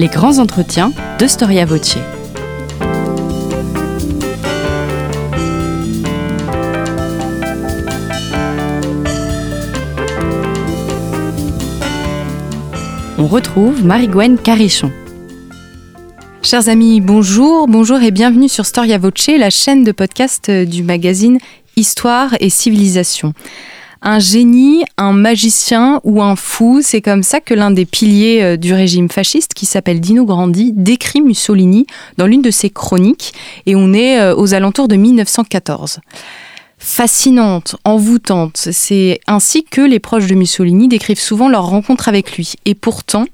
Les grands entretiens de Storia Voce. On retrouve Marie-Gwen Carichon. Chers amis, bonjour, bonjour et bienvenue sur Storia Voce, la chaîne de podcast du magazine Histoire et Civilisation un génie, un magicien ou un fou. C'est comme ça que l'un des piliers euh, du régime fasciste, qui s'appelle Dino Grandi, décrit Mussolini dans l'une de ses chroniques. Et on est euh, aux alentours de 1914 fascinante, envoûtante. C'est ainsi que les proches de Mussolini décrivent souvent leur rencontre avec lui. Et pourtant,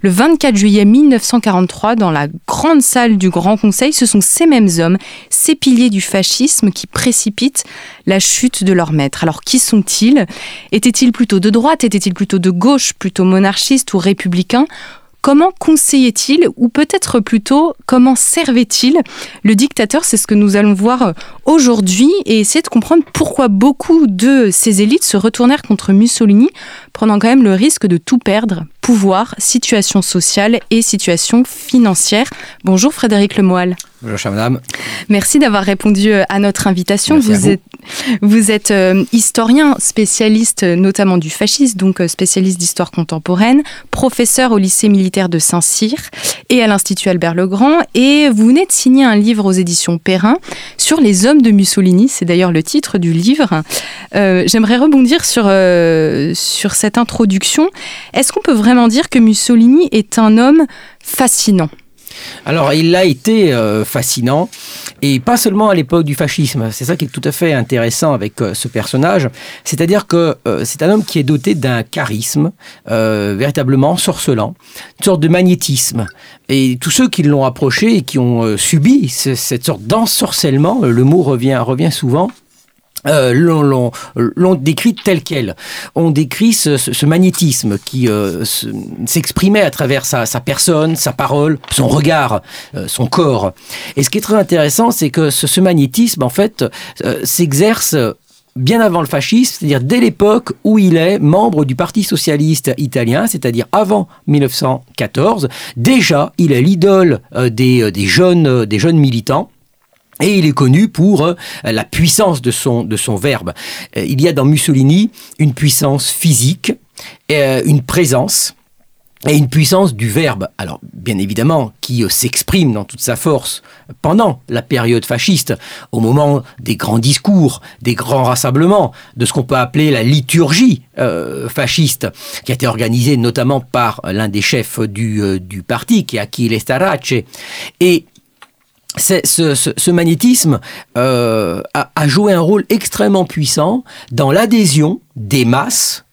le 24 juillet 1943, dans la grande salle du Grand Conseil, ce sont ces mêmes hommes, ces piliers du fascisme, qui précipitent la chute de leur maître. Alors qui sont-ils? Étaient-ils plutôt de droite? Étaient-ils plutôt de gauche? Plutôt monarchistes ou républicains? Comment conseillait-il, ou peut-être plutôt comment servait-il le dictateur? C'est ce que nous allons voir euh, aujourd'hui et essayer de comprendre pourquoi beaucoup de ces élites se retournèrent contre Mussolini, prenant quand même le risque de tout perdre, pouvoir, situation sociale et situation financière. Bonjour Frédéric Lemoyle. Bonjour, madame. Merci d'avoir répondu euh, à notre invitation. vous, êtes, vous êtes euh, historien, spécialiste euh, notamment du fascisme, donc spécialiste d'histoire contemporaine, professeur au lycée militaire de Saint-Cyr et à l'Institut Albert Legrand. Et vous venez de signer un livre aux éditions Perrin sur les hommes de Mussolini. C'est d'ailleurs le titre du livre. J'aimerais rebondir sur, sur cette introduction. Est-ce qu'on peut vraiment dire que Mussolini est un homme fascinant alors, il a été euh, fascinant, et pas seulement à l'époque du fascisme. C'est ça qui est tout à fait intéressant avec euh, ce personnage. C'est-à-dire que euh, c'est un homme qui est doté d'un charisme véritablement sorcelant, une sorte de magnétisme. Et tous ceux qui l'ont approché et qui ont subi cette sorte d'ensorcellement, le mot revient, revient souvent, euh, décrit tel quel. On décrit ce, magnétisme qui euh, s'exprimait à travers sa, personne, sa parole, son regard, euh, son corps. Et ce qui est très intéressant, c'est que ce, magnétisme, en fait, s'exerce bien avant le fascisme, c'est-à-dire dès l'époque où il est membre du Parti socialiste italien, c'est-à-dire avant 1914. Déjà, il est l'idole des, des, jeunes, des jeunes militants. Et il est connu pour euh, la puissance de son, de son verbe. Euh, il y a dans Mussolini une puissance physique, euh, une présence et une puissance du verbe. Alors, bien évidemment, qui s'exprime dans toute sa force pendant la période fasciste, au moment des grands discours, des grands rassemblements, de ce qu'on peut appeler la liturgie fasciste, qui a été organisée notamment par l'un des chefs du, du parti, qui est Achille Starace. Et ce, magnétisme euh, a, joué un rôle extrêmement puissant dans l'adhésion des masses,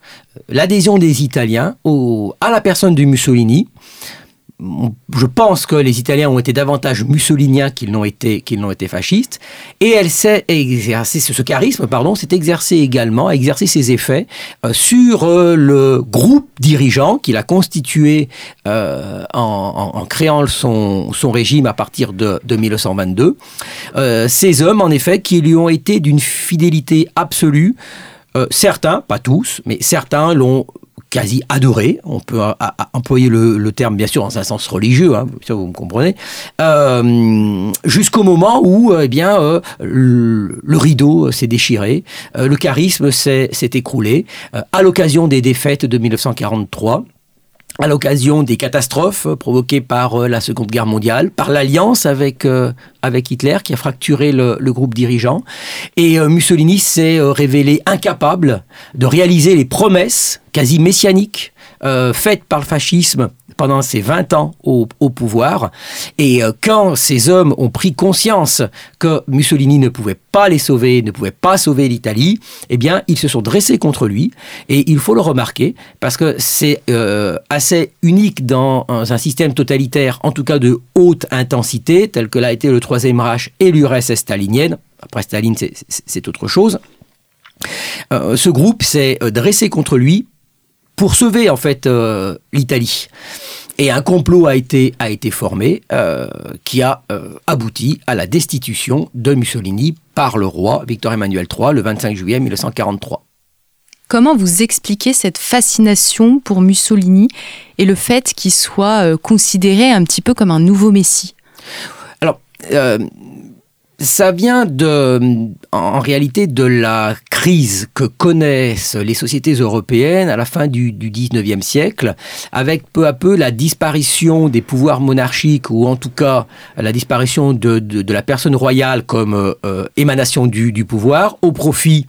l'adhésion des Italiens à la personne de Mussolini, je pense que les Italiens ont été davantage mussoliniens qu'ils n'ont été, qu'ils n'ont été fascistes. Et elle s'est exercé, ce charisme, pardon, s'est exercé également, a exercé ses effets euh, sur euh, le groupe dirigeant qu'il a constitué euh, en, créant son, son régime à partir de, de 1922. ces hommes, en effet, qui lui ont été d'une fidélité absolue. certains, pas tous, mais certains l'ont quasi adoré, on peut employer le, terme bien sûr dans un sens religieux, hein, vous me comprenez, euh, jusqu'au moment où eh bien euh, le, rideau s'est déchiré, euh, le charisme s'est écroulé à l'occasion des défaites de 1943 à l'occasion des catastrophes provoquées par euh, la Seconde Guerre mondiale, par l'alliance avec, euh, avec Hitler qui a fracturé le, groupe dirigeant. Et euh, Mussolini s'est révélé incapable de réaliser les promesses quasi messianiques faites par le fascisme pendant ses 20 ans au, pouvoir. Et euh, quand ces hommes ont pris conscience que Mussolini ne pouvait pas les sauver, ne pouvait pas sauver l'Italie, eh bien, ils se sont dressés contre lui. Et il faut le remarquer, parce que c'est euh, assez unique dans un système totalitaire, en tout cas de haute intensité, tel que l'a été le Troisième Reich et l'URSS stalinienne. Après Staline, c'est autre chose. Euh, ce groupe s'est dressé contre lui pour sauver en fait euh, l'Italie. Et un complot a été, a été formé euh, qui a euh, abouti à la destitution de Mussolini par le roi Victor Emmanuel III le 25 juillet 1943. Comment vous expliquez cette fascination pour Mussolini et le fait qu'il soit considéré un petit peu comme un nouveau Messie? Alors, ça vient de, en réalité de la crise que connaissent les sociétés européennes à la fin du, du 19e siècle, avec peu à peu la disparition des pouvoirs monarchiques, ou en tout cas la disparition de, de, la personne royale comme euh, émanation du, du pouvoir, au profit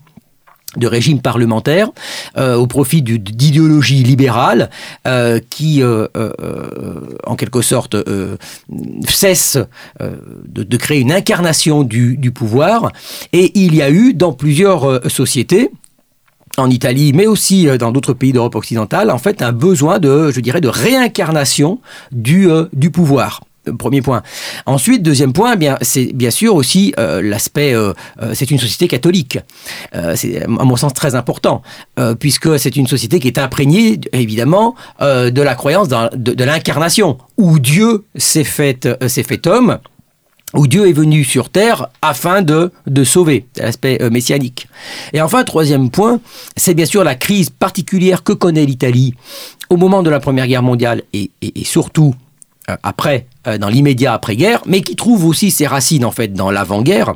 de régime parlementaire euh, au profit d'idéologie libérale euh, qui, euh, en quelque sorte, cesse de, créer une incarnation du, pouvoir. Et il y a eu dans plusieurs sociétés, en Italie, mais aussi dans d'autres pays d'Europe occidentale, en fait, un besoin de, je dirais, de réincarnation du pouvoir. Premier point. Ensuite, deuxième point, eh bien, c'est bien sûr aussi euh, l'aspect. Euh, euh, c'est une société catholique. c'est à mon sens très important, puisque c'est une société qui est imprégnée, évidemment, de la croyance de, l'incarnation, où Dieu s'est fait, homme, où Dieu est venu sur terre afin de, de sauver, l'aspect messianique. Et enfin, troisième point, c'est bien sûr la crise particulière que connaît l'Italie au moment de la Première Guerre mondiale et surtout après euh, dans l'immédiat après-guerre, mais qui trouve aussi ses racines en fait dans l'avant-guerre.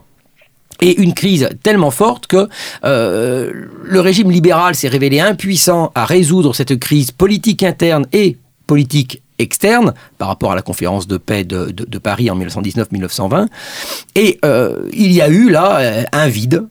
Et une crise tellement forte que euh, le régime libéral s'est révélé impuissant à résoudre cette crise politique interne et politique externe par rapport à la conférence de paix de, Paris en 1919-1920. Et euh, il y a eu là un vide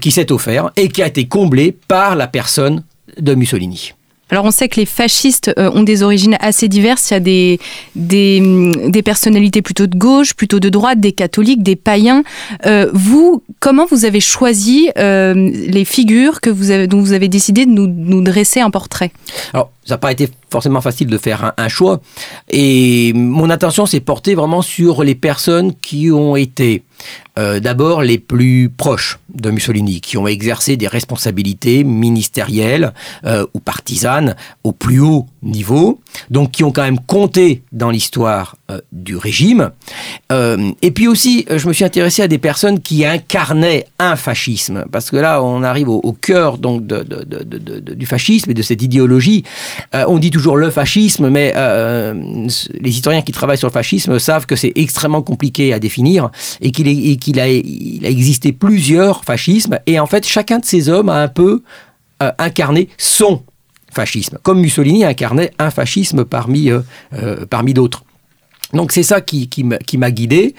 qui s'est offert et qui a été comblé par la personne de Mussolini. Alors on sait que les fascistes euh, ont des origines assez diverses. Il y a des, des, des, personnalités plutôt de gauche, plutôt de droite, des catholiques, des païens. Euh, vous, comment vous avez choisi euh, les figures que vous avez, dont vous avez décidé de nous, dresser un portrait? Ça n'a pas été forcément facile de faire un, choix. Et mon attention s'est portée vraiment sur les personnes qui ont été euh, d'abord les plus proches de Mussolini, qui ont exercé des responsabilités ministérielles euh, ou partisanes au plus haut niveau, donc qui ont quand même compté dans l'histoire euh, du régime. et puis aussi, je me suis intéressé à des personnes qui incarnaient un fascisme, parce que là, on arrive au, cœur donc du fascisme et de cette idéologie. on dit toujours le fascisme, mais les historiens qui travaillent sur le fascisme savent que c'est extrêmement compliqué à définir et qu'il a, a existé plusieurs fascismes, et en fait, chacun de ces hommes a un peu euh, incarné son fascisme, comme Mussolini incarnait un fascisme parmi, euh, euh, parmi d'autres. Donc c'est ça qui, qui m'a guidé,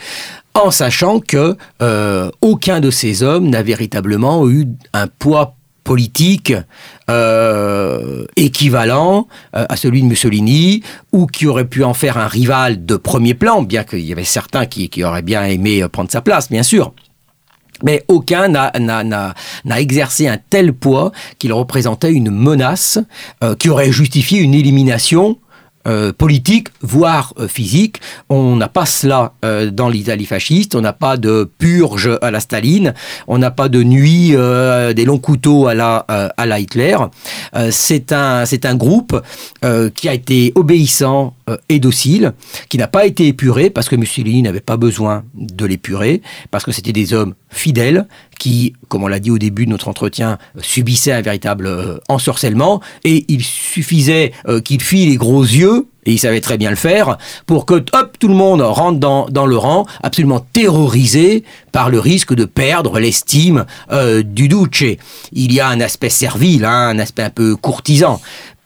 en sachant que aucun de ces hommes n'a véritablement eu un poids politique euh, équivalent euh, à celui de Mussolini, ou qui aurait pu en faire un rival de premier plan, bien qu'il y avait certains qui, qui auraient bien aimé prendre sa place, bien sûr. Mais aucun n'a exercé un tel poids qu'il représentait une menace euh, qui aurait justifié une élimination euh, politique, voire euh, physique. On n'a pas cela euh, dans l'Italie fasciste, on n'a pas de purge à la Staline, on n'a pas de nuit des longs couteaux à la, Hitler. c'est un, c'est un groupe qui a été obéissant et docile, qui n'a pas été épuré parce que Mussolini n'avait pas besoin de l'épurer, parce que c'était des hommes fidèles qui, comme on l'a dit au début de notre entretien, subissaient un véritable ensorcellement et il suffisait qu'il fît les gros yeux et il savait très bien le faire, pour que hop, tout le monde rentre dans, dans le rang, absolument terrorisé par le risque de perdre l'estime euh, du Duce. Il y a un aspect servile, hein, un aspect un peu courtisan.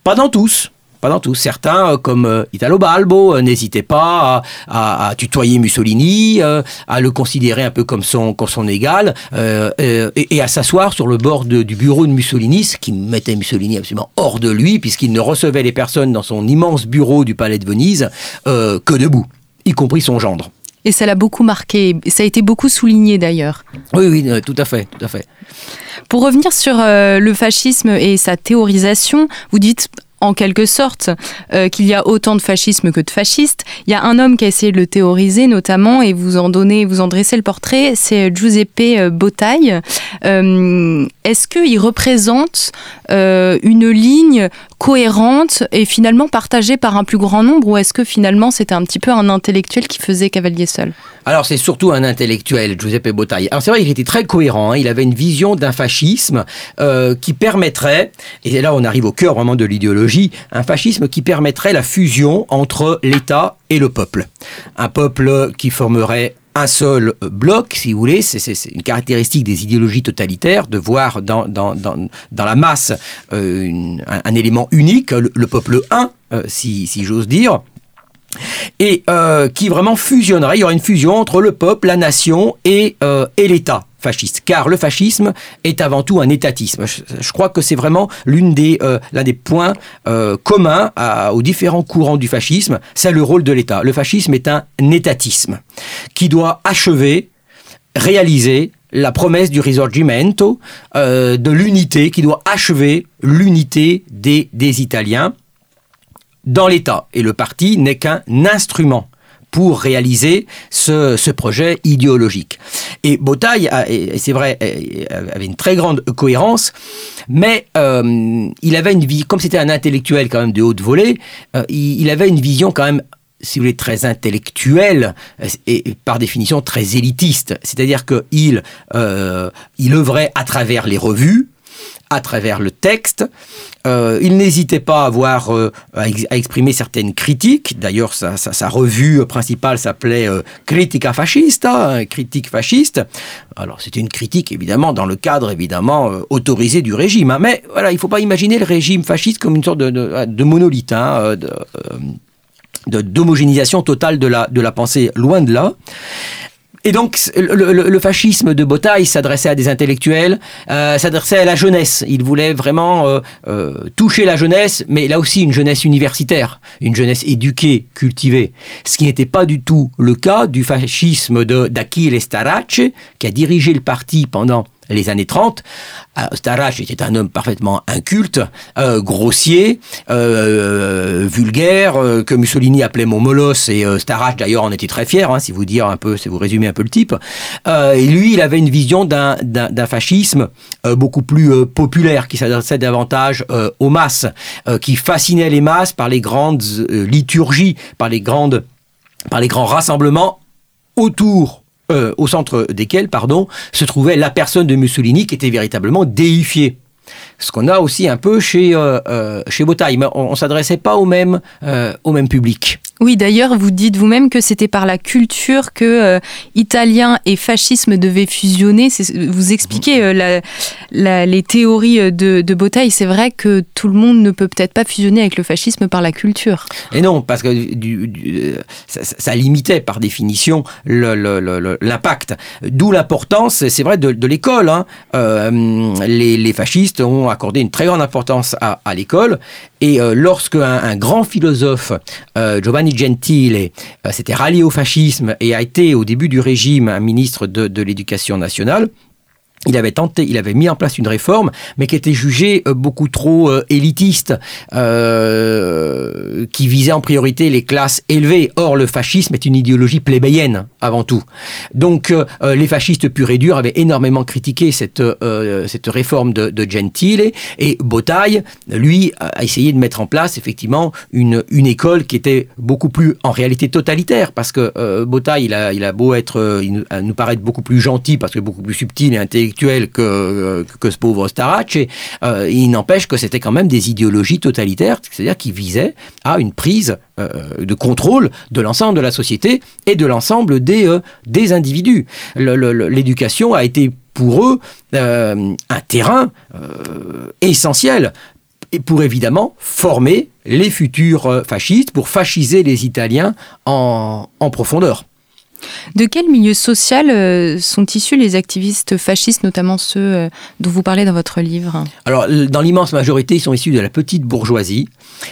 Pas dans tous, pas dans tous. Certains, euh, comme euh, Italo Balbo, euh, n'hésitaient pas à, tutoyer Mussolini, à le considérer un peu comme son, comme son égal, et, à s'asseoir sur le bord du bureau de Mussolini, ce qui mettait Mussolini absolument hors de lui, puisqu'il ne recevait les personnes dans son immense bureau du palais de Venise que debout, y compris son gendre. Et ça l'a beaucoup marqué, ça a été beaucoup souligné d'ailleurs. Oui, oui, tout à fait, tout à fait. Pour revenir sur le fascisme et sa théorisation, vous dites en quelque sorte euh, qu'il y a autant de fascisme que de fascistes. Il y a un homme qui a essayé de le théoriser notamment et vous en donnez, vous en dressez le portrait, c'est Giuseppe euh, Bottaille. Euh, est-ce qu'il représente une ligne cohérente et finalement partagée par un plus grand nombre ou est-ce que finalement c'était un petit peu un intellectuel qui faisait cavalier seul? Alors c'est surtout un intellectuel, Giuseppe Bottaille. Alors c'est vrai qu'il était très cohérent, hein. il avait une vision d'un fascisme qui permettrait, et là on arrive au cœur vraiment de l'idéologie, un fascisme qui permettrait la fusion entre l'État et le peuple. Un peuple qui formerait un seul bloc, si vous voulez, c'est une caractéristique des idéologies totalitaires de voir dans, la masse euh, un, élément unique, le, peuple un, euh, si, j'ose dire, et euh, qui vraiment fusionnerait, il y aurait une fusion entre le peuple, la nation et l'État car le fascisme est avant tout un étatisme. Je, crois que c'est vraiment euh, l'un des points euh, communs aux différents courants du fascisme, c'est le rôle de l'État. Le fascisme est un étatisme qui doit achever, réaliser la promesse du risorgimento, euh, de l'unité, qui doit achever l'unité des Italiens dans l'État. Et le parti n'est qu'un instrument pour réaliser ce, projet idéologique. Et Botaille, c'est vrai, avait une très grande cohérence, mais euh, il avait une vie, comme c'était un intellectuel quand même de haute volée, euh, il, avait une vision quand même si vous voulez, très intellectuelle et par définition très élitiste. C'est-à-dire qu'il euh, il œuvrait à travers les revues, à travers le texte. Euh, il n'hésitait pas à, avoir, euh, à, exprimer certaines critiques. D'ailleurs, sa, revue principale s'appelait euh, Critica Fascista, hein, critique fasciste. Alors, c'était une critique, évidemment, dans le cadre, évidemment, autorisé du régime. Hein. Mais voilà, il ne faut pas imaginer le régime fasciste comme une sorte de, monolithe, hein, d'homogénéisation totale de de la pensée, loin de là. Et donc, le, fascisme de Botaille s'adressait à des intellectuels, euh, s'adressait à la jeunesse. Il voulait vraiment euh, euh, toucher la jeunesse, mais là aussi une jeunesse universitaire, une jeunesse éduquée, cultivée. Ce qui n'était pas du tout le cas du fascisme d'Achille Starace, qui a dirigé le parti pendant les années 30. Euh, Starace était un homme parfaitement inculte, euh, grossier, euh, vulgaire, que Mussolini appelait mon molosse, et Starace d'ailleurs en était très fier, hein, si vous dire un peu, si vous résumez un peu le type. et lui, il avait une vision d'un fascisme beaucoup plus populaire, qui s'adressait davantage aux masses, qui fascinait les masses par les grandes liturgies, par les grandes par les grands rassemblements autour euh, au centre desquels pardon, se trouvait la personne de Mussolini qui était véritablement déifiée. Ce qu'on a aussi un peu chez, euh, euh chez Botaille, mais on ne s'adressait pas au même, euh, au même public. Oui, d'ailleurs, vous dites vous-même que c'était par la culture que euh, italien et fascisme devaient fusionner. Vous expliquez euh, les théories de, de. C'est vrai que tout le monde ne peut peut-être pas fusionner avec le fascisme par la culture. Et non, parce que du, ça, limitait par définition l'impact. D'où l'importance, c'est vrai, de, l'école. Hein. Euh, les, fascistes ont accordé une très grande importance à, l'école. Et lorsque un, grand philosophe, Giovanni Gentile euh, s'était rallié au fascisme et a été au début du régime un ministre de l'éducation nationale, il avait tenté, il avait mis en place une réforme, mais qui était jugée euh, beaucoup trop euh, élitiste, euh, qui visait en priorité les classes élevées. Or, le fascisme est une idéologie plébéienne avant tout. Donc, les fascistes purs et durs avaient énormément critiqué cette cette réforme de, Gentile, et Botaille, lui, a essayé de mettre en place effectivement une une école qui était beaucoup plus en réalité totalitaire, parce que Botaille, il a il a beau être, il nous paraît beaucoup plus gentil, parce que beaucoup plus subtil et intelligent que, que, ce pauvre Starac. Euh, il n'empêche que c'était quand même des idéologies totalitaires, c'est-à-dire qui visaient à une prise euh, de contrôle de l'ensemble de la société et de l'ensemble des, euh, des individus. L'éducation a été pour eux un terrain essentiel et pour évidemment former les futurs fascistes, pour fasciser les Italiens en, en profondeur. De quel milieu social euh, sont issus les activistes fascistes, notamment ceux euh, dont vous parlez dans votre livre? Alors, dans l'immense majorité, ils sont issus de la petite bourgeoisie.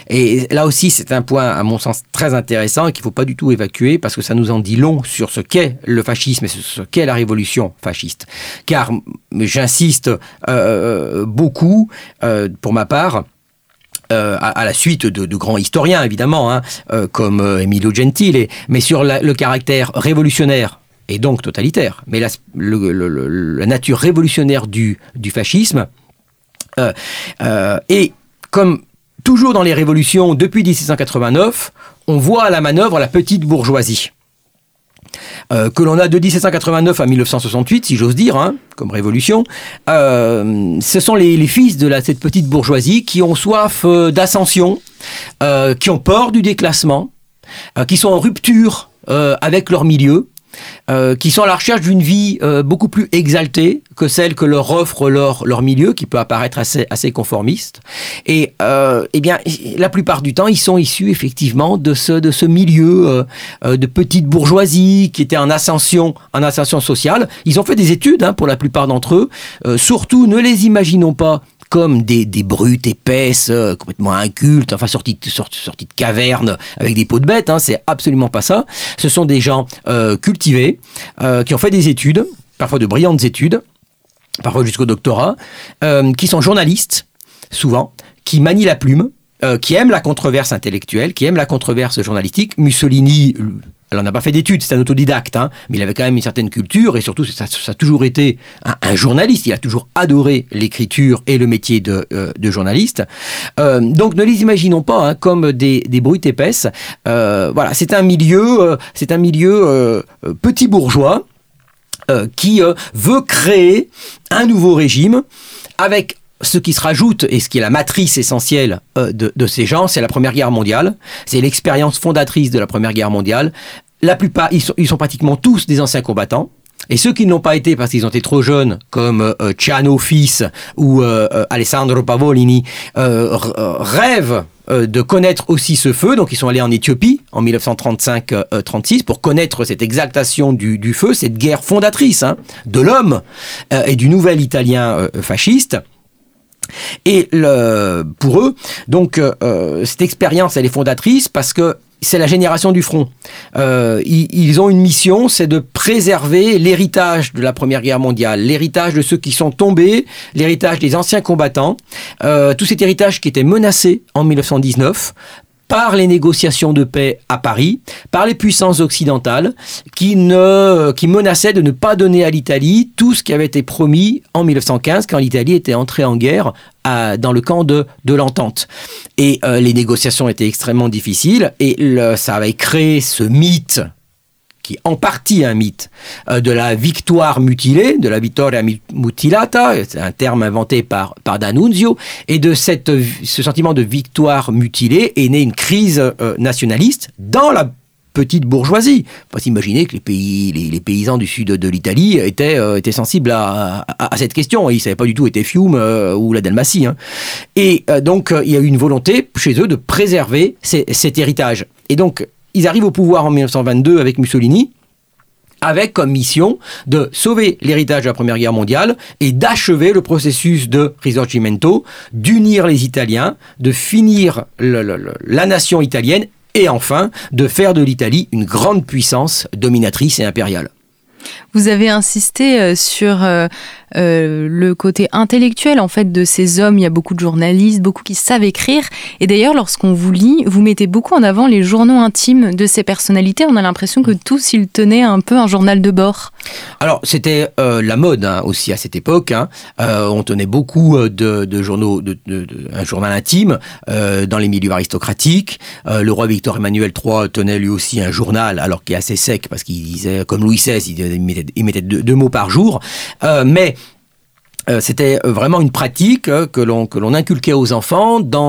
Et là aussi, c'est un point, à mon sens, très intéressant et qu'il ne faut pas du tout évacuer parce que ça nous en dit long sur ce qu'est le fascisme et ce qu'est la révolution fasciste. Car, j'insiste euh, beaucoup, pour ma part, à, la suite de, grands historiens évidemment, hein, comme Emilio Gentile, mais sur le caractère révolutionnaire et donc totalitaire, mais la, la nature révolutionnaire du, du fascisme. et comme toujours dans les révolutions depuis 1789, on voit à la manœuvre la petite bourgeoisie. Euh, que l'on a de 1789 à 1968, si j'ose dire, hein, comme révolution, euh, ce sont les, fils de cette petite bourgeoisie qui ont soif euh, d'ascension, qui ont peur du déclassement, qui sont en rupture avec leur milieu, euh, qui sont à la recherche d'une vie euh, beaucoup plus exaltée que celle que leur offre leur, leur milieu, qui peut apparaître assez, assez conformiste. Et euh, eh bien, la plupart du temps, ils sont issus effectivement de ce, de ce milieu de petite bourgeoisie qui était en ascension, en ascension sociale. Ils ont fait des études hein, pour la plupart d'entre eux. surtout, ne les imaginons pas comme des, des brutes épaisses, euh, complètement incultes, enfin sorties, sorties, de cavernes avec des peaux de bêtes, hein, c'est absolument pas ça. Ce sont des gens euh, cultivés, euh, qui ont fait des études, parfois de brillantes études, parfois jusqu'au doctorat, qui sont journalistes, souvent, qui manient la plume, qui aiment la controverse intellectuelle, qui aiment la controverse journalistique. Mussolini on n'a pas fait d'études, c'est un autodidacte, hein, mais il avait quand même une certaine culture et surtout, ça, a toujours été un, journaliste. Il a toujours adoré l'écriture et le métier de, euh, journaliste. Euh, donc, ne les imaginons pas hein, comme des, des brutes épaisses. Euh, voilà, c'est un milieu, c'est un milieu petit bourgeois qui veut créer un nouveau régime avec ce qui se rajoute et ce qui est la matrice essentielle euh, de, ces gens, c'est la Première Guerre mondiale. C'est l'expérience fondatrice de la Première Guerre mondiale. La plupart, ils sont, ils sont pratiquement tous des anciens combattants. Et ceux qui n'ont pas été parce qu'ils ont été trop jeunes, comme euh, Ciano fils ou euh, Alessandro Pavolini, rêvent de connaître aussi ce feu. Donc ils sont allés en Éthiopie en 1935-36 pour connaître cette exaltation du, feu, cette guerre fondatrice hein, de l'homme et du nouvel Italien fasciste. Et pour eux, donc euh, cette expérience, elle est fondatrice parce que c'est la génération du front. Euh, ils, ont une mission, c'est de préserver l'héritage de la Première Guerre mondiale, l'héritage de ceux qui sont tombés, l'héritage des anciens combattants, euh, tout cet héritage qui était menacé en 1919 par les négociations de paix à Paris, par les puissances occidentales, qui, ne, qui menaçaient de ne pas donner à l'Italie tout ce qui avait été promis en 1915, quand l'Italie était entrée en guerre dans le camp de, de l'entente. Et euh, les négociations étaient extrêmement difficiles, et le, ça avait créé ce mythe qui est en partie un mythe, euh, de la victoire mutilée, de la vittoria mutilata, c'est un terme inventé par, par D'Annunzio, et de cette, ce sentiment de victoire mutilée est née une crise euh, nationaliste dans la petite bourgeoisie. Faut s'imaginer que les, pays, les, paysans du sud de l'Italie étaient, euh, étaient sensibles à, à, cette question. Ils ne savaient pas du tout était Fiume ou la Dalmatie. Hein. Et donc, il y a eu une volonté chez eux de préserver cet héritage. Et donc, ils arrivent au pouvoir en 1922 avec Mussolini, avec comme mission de sauver l'héritage de la Première Guerre mondiale et d'achever le processus de risorgimento, d'unir les Italiens, de finir la nation italienne et enfin de faire de l'Italie une grande puissance dominatrice et impériale. Vous avez insisté euh, sur euh, euh, le côté intellectuel en fait de ces hommes. Il y a beaucoup de journalistes, beaucoup qui savent écrire. Et d'ailleurs, lorsqu'on vous lit, vous mettez beaucoup en avant les journaux intimes de ces personnalités. On a l'impression que tous ils tenaient un peu un journal de bord. Alors c'était la mode hein, aussi à cette époque. Hein. on tenait beaucoup de, journaux, un journal intime dans les milieux aristocratiques. le roi Victor Emmanuel III tenait lui aussi un journal, alors qui est assez sec parce qu'il disait, comme Louis XVI, il mettait mettait deux, mots par jour. Euh, mais euh, c'était vraiment une pratique euh, que l'on que l'on inculquait aux enfants dans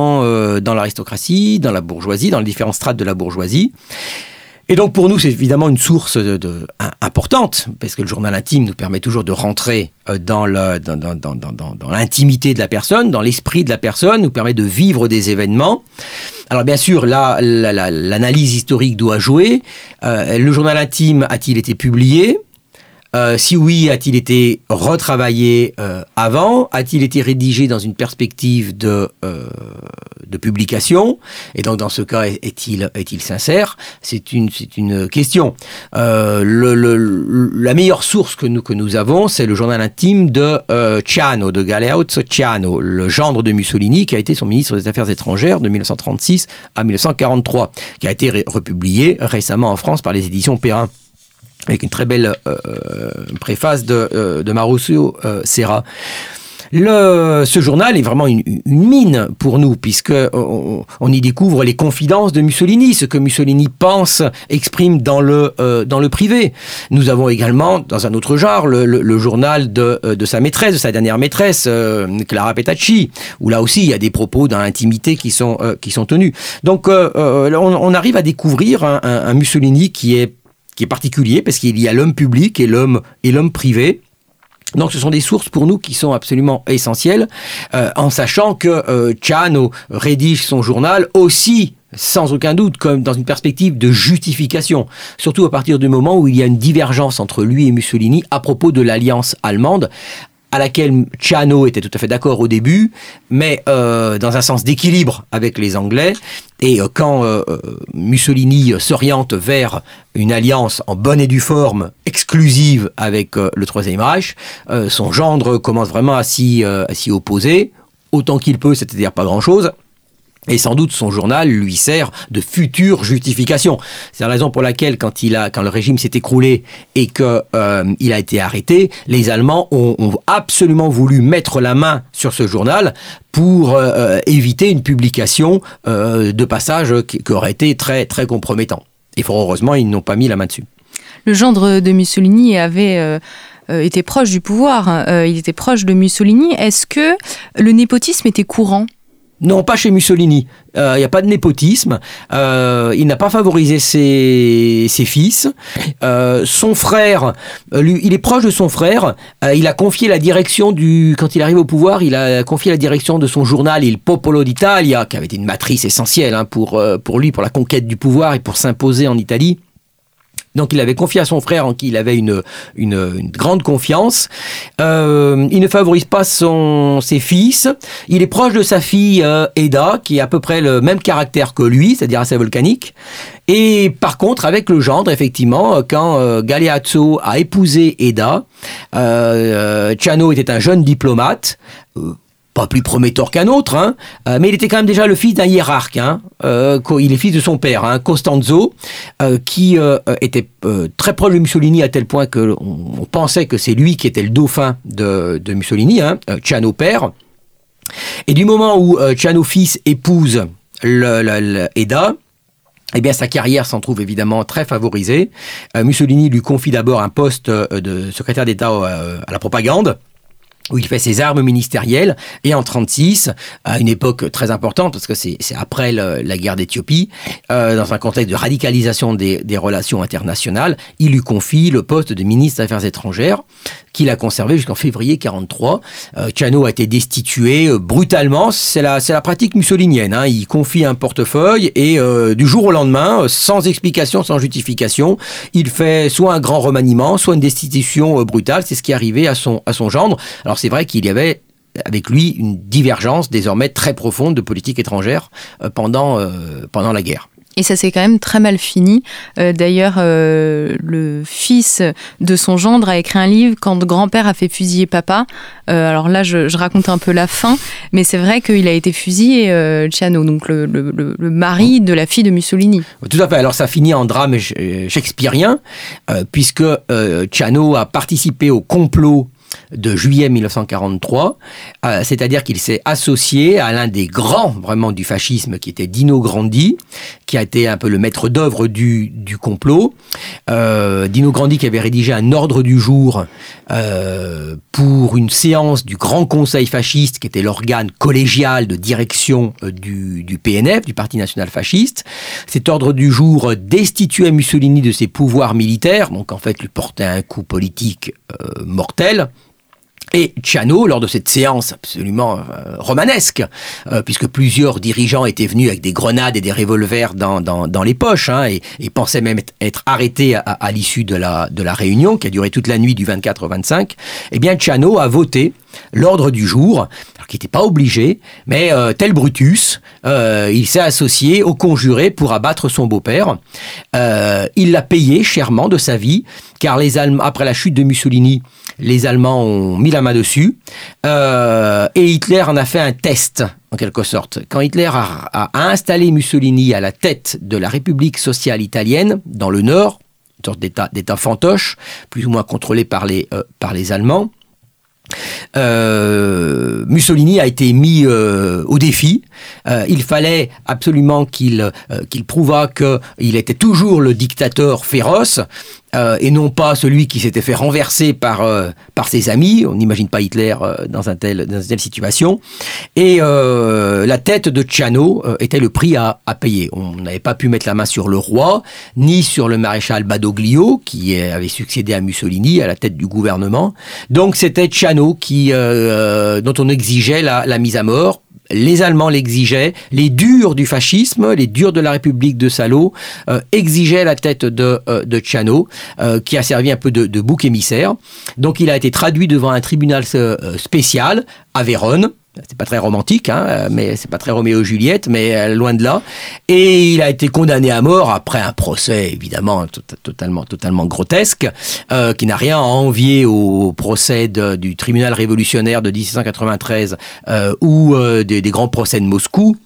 dans l'aristocratie, dans la bourgeoisie, dans les différentes strates de la bourgeoisie. Et donc pour nous, c'est évidemment une source de, importante, parce que le journal intime nous permet toujours de rentrer dans l'intimité dans, de la personne, dans l'esprit de la personne, nous permet de vivre des événements. Alors bien sûr, là, l'analyse historique doit jouer. le journal intime a-t-il été publié? Euh, si oui, a-t-il été retravaillé euh, avant? A-t-il été rédigé dans une perspective de, euh, publication? Et donc, dans ce cas, est-il est-il sincère? C'est une, question. La meilleure source que nous, que nous avons, c'est le journal intime de Ciano, de Galeazzo Ciano, le gendre de Mussolini, qui a été son ministre des Affaires étrangères de 1936 à 1943, qui a été republié récemment en France par les éditions Perrin avec une très belle euh, préface de, euh, de Marousseau euh, Serra. Le, ce journal est vraiment une, mine pour nous, puisque on, y découvre les confidences de Mussolini, ce que Mussolini pense, exprime dans le, dans le privé. Nous avons également, dans un autre genre, le, journal de, de, sa maîtresse, de sa dernière maîtresse, Clara Petacci, où là aussi il y a des propos dans l'intimité qui, sont qui sont tenus. Donc on, arrive à découvrir un Mussolini qui est qui est particulier parce qu'il y a l'homme public et l'homme et l'homme privé. Donc ce sont des sources pour nous qui sont absolument essentielles, euh, en sachant que euh, Chano rédige son journal aussi sans aucun doute, comme dans une perspective de justification, surtout à partir du moment où il y a une divergence entre lui et Mussolini à propos de l'alliance allemande, à laquelle Ciano était tout à fait d'accord au début, mais euh, dans un sens d'équilibre avec les Anglais. Et euh, quand euh, Mussolini s'oriente vers une alliance en bonne et due forme, exclusive avec le Troisième Reich, son gendre commence vraiment à s'y opposer, autant qu'il peut, c'est-à-dire pas grand-chose. Et sans doute son journal lui sert de future justification. C'est la raison pour laquelle quand il a, quand le régime s'est écroulé et que euh, il a été arrêté, les Allemands ont, absolument voulu mettre la main sur ce journal pour euh, euh, éviter une publication de passage qui, qui, aurait été très très compromettant. Et fort heureusement, ils n'ont pas mis la main dessus. Le gendre de Mussolini avait été proche du pouvoir. il était proche de Mussolini. Est-ce que le népotisme était courant? Non, pas chez Mussolini. Il euh, n'y a pas de népotisme. Euh, il n'a pas favorisé ses, ses fils. Euh, son frère, lui, il est proche de son frère. il a confié la direction du, quand il arrive au pouvoir, il a confié la direction de son journal Il Popolo d'Italia, qui avait été une matrice essentielle hein, pour, pour lui, pour la conquête du pouvoir et pour s'imposer en Italie. Donc il avait confié à son frère en qui il avait une, une, grande confiance. Euh, il ne favorise pas son, ses fils. Il est proche de sa fille euh, Eda, qui a à peu près le même caractère que lui, c'est-à-dire assez volcanique. Et par contre, avec le gendre, effectivement, quand euh, Galeazzo a épousé Eda, euh, Ciano était un jeune diplomate pas plus prometteur qu'un autre, hein, euh, mais il était quand même déjà le fils d'un hiérarque. Hein, euh, il est fils de son père, hein, Costanzo, euh, qui était très proche de Mussolini à tel point que on, pensait que c'est lui qui était le dauphin de, Mussolini, hein, Ciano père. Et du moment où Ciano fils épouse le, eh bien, sa carrière s'en trouve évidemment très favorisée. Mussolini lui confie d'abord un poste de secrétaire d'État à la propagande où il fait ses armes ministérielles, et en 36, à une époque très importante, parce que c'est après la guerre d'Éthiopie, euh, dans un contexte de radicalisation des, des, relations internationales, il lui confie le poste de ministre des Affaires étrangères, qu'il a conservé jusqu'en février 43. Euh, Cano a été destitué euh, brutalement, c'est la, la pratique mussolinienne, hein. il confie un portefeuille, et euh, du jour au lendemain, euh, sans explication, sans justification, il fait soit un grand remaniement, soit une destitution brutale, c'est ce qui est arrivé à son, à son gendre. Alors c'est vrai qu'il y avait avec lui une divergence désormais très profonde de politique étrangère pendant, pendant la guerre. Et ça s'est quand même très mal fini. Euh, d'ailleurs, le fils de son gendre a écrit un livre quand grand-père a fait fusiller papa. alors là, je, raconte un peu la fin, mais c'est vrai qu'il a été fusillé, Ciano, donc le, le, mari de la fille de Mussolini. Tout à fait. Alors ça finit en drame shakespearien, puisque Ciano a participé au complot de juillet 1943, euh, c'est-à-dire qu'il s'est associé à l'un des grands vraiment du fascisme qui était Dino Grandi, qui a été un peu le maître d'œuvre du, du, complot. Euh, Dino Grandi qui avait rédigé un ordre du jour euh, pour une séance du Grand Conseil fasciste, qui était l'organe collégial de direction du, du PNF, du Parti national fasciste. Cet ordre du jour destituait Mussolini de ses pouvoirs militaires, donc en fait lui portait un coup politique mortel Et Ciano, lors de cette séance absolument euh, romanesque, euh, puisque plusieurs dirigeants étaient venus avec des grenades et des revolvers dans, dans, dans les poches, hein, et, et, pensaient même être, arrêtés à, à l'issue de la, de la réunion, qui a duré toute la nuit du 24 au 25, eh bien Ciano a voté l'ordre du jour, alors qu'il n'était pas obligé, mais euh, tel Brutus, euh, il s'est associé au conjuré pour abattre son beau-père. Euh, il l'a payé chèrement de sa vie, car les Allemands, après la chute de Mussolini, les Allemands ont mis la main dessus, et Hitler en a fait un test, en quelque sorte. Quand Hitler a, installé Mussolini à la tête de la République sociale italienne, dans le Nord, une sorte d'État fantoche, plus ou moins contrôlé par les, par les Allemands, euh, Mussolini a été mis euh, au défi. Euh, il fallait absolument qu'il euh, qu'il prouvât qu'il était toujours le dictateur féroce. Euh, et non pas celui qui s'était fait renverser par, euh, par ses amis. On n'imagine pas Hitler euh, dans, un tel, dans une telle situation. Et la tête de Ciano était le prix à, à payer. On n'avait pas pu mettre la main sur le roi, ni sur le maréchal Badoglio, qui avait succédé à Mussolini à la tête du gouvernement. Donc c'était Ciano qui, dont on exigeait la, la mise à mort les Allemands l'exigeaient, les durs du fascisme, les durs de la République de Salo euh, exigeaient la tête de, euh, de Ciano, euh, qui a servi un peu de, de, bouc émissaire. Donc il a été traduit devant un tribunal spécial à Vérone, c'est pas très romantique, hein, mais c'est pas très Roméo Juliette, mais euh, loin de là. Et il a été condamné à mort après un procès évidemment totalement totalement grotesque, euh, qui n'a rien à envier au procès du tribunal révolutionnaire de 1793 euh, ou des, grands procès de Moscou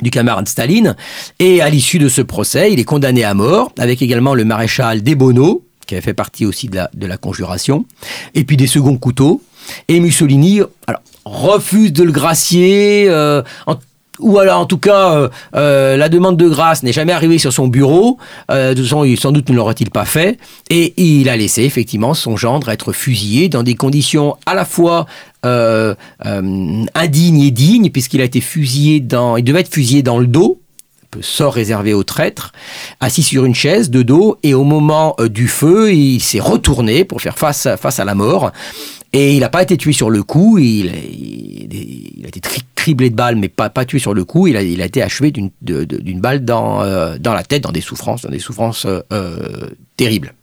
du camarade Staline. Et à l'issue de ce procès, il est condamné à mort, avec également le maréchal Debono, qui avait fait partie aussi de la, de la conjuration, et puis des seconds couteaux. Et Mussolini, alors refuse de le gracier. Euh, ou alors en tout cas euh, euh, la demande de grâce n'est jamais arrivée sur son bureau, euh, de toute façon sans doute ne l'aurait-il pas fait, et il a laissé effectivement son gendre être fusillé dans des conditions à la fois euh, indignes et dignes, puisqu'il a été fusillé dans, il devait être fusillé dans le dos, sort réservé aux traîtres, assis sur une chaise de dos, et au moment du feu, il s'est retourné pour faire face, face à la mort. Et il n'a pas été tué sur le coup, il, a été criblé de balles, mais pas, tué sur le coup, il a, été achevé d'une balle dans, euh, dans la tête, dans des souffrances, dans des souffrances euh, terribles.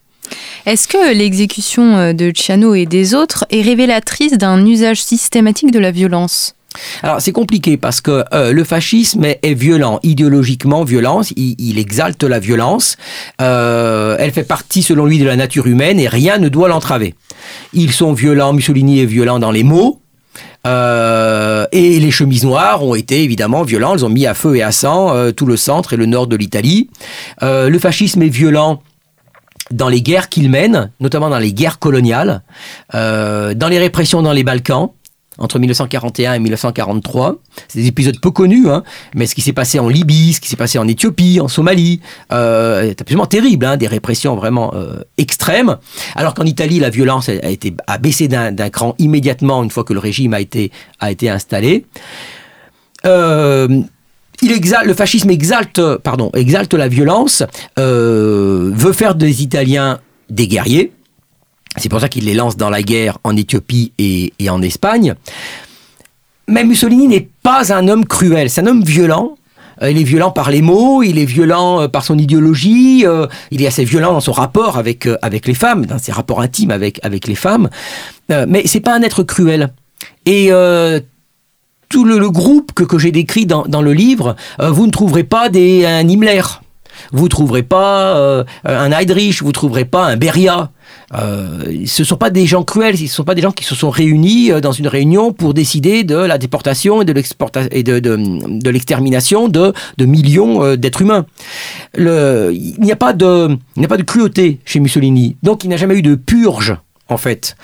Est-ce que l'exécution euh, de Ciano et des autres est révélatrice d'un usage systématique de la violence? Alors c'est compliqué parce que euh, le fascisme est, violent, idéologiquement violent, il, exalte la violence, euh, elle fait partie selon lui de la nature humaine et rien ne doit l'entraver. Ils sont violents, Mussolini est violent dans les mots, euh, et les chemises noires ont été évidemment violents, elles ont mis à feu et à sang tout le centre et le nord de l'Italie. Le fascisme est violent dans les guerres qu'il mène, notamment dans les guerres coloniales, dans les répressions dans les Balkans, entre 1941 et 1943. C'est des épisodes peu connus, hein, mais ce qui s'est passé en Libye, ce qui s'est passé en Éthiopie, en Somalie, euh, est absolument terrible, hein, des répressions vraiment euh, extrêmes. Alors qu'en Italie, la violence a, été baissé d'un cran immédiatement une fois que le régime a été a été installé. Euh, il exalte, le fascisme exalte, pardon, exalte la violence, euh, veut faire des Italiens des guerriers, c'est pour ça qu'il les lance dans la guerre en Éthiopie et, en Espagne. Mais Mussolini n'est pas un homme cruel, c'est un homme violent. Euh, il est violent par les mots, il est violent euh, par son idéologie, euh, il est assez violent dans son rapport avec, les femmes, dans ses rapports intimes avec, les femmes. mais c'est pas un être cruel. Et tout le, groupe que, j'ai décrit dans, le livre, vous ne trouverez pas des, un Himmler. Vous ne trouverez pas euh, un Heydrich, vous ne trouverez pas un Beria. Euh, ce ne sont pas des gens cruels, ce ne sont pas des gens qui se sont réunis euh, dans une réunion pour décider de la déportation et de l'extermination de, de, de, millions euh, d'êtres humains. Le, il n'y a, pas de, il a pas de cruauté chez Mussolini. Donc il n'y a jamais eu de purge, en fait,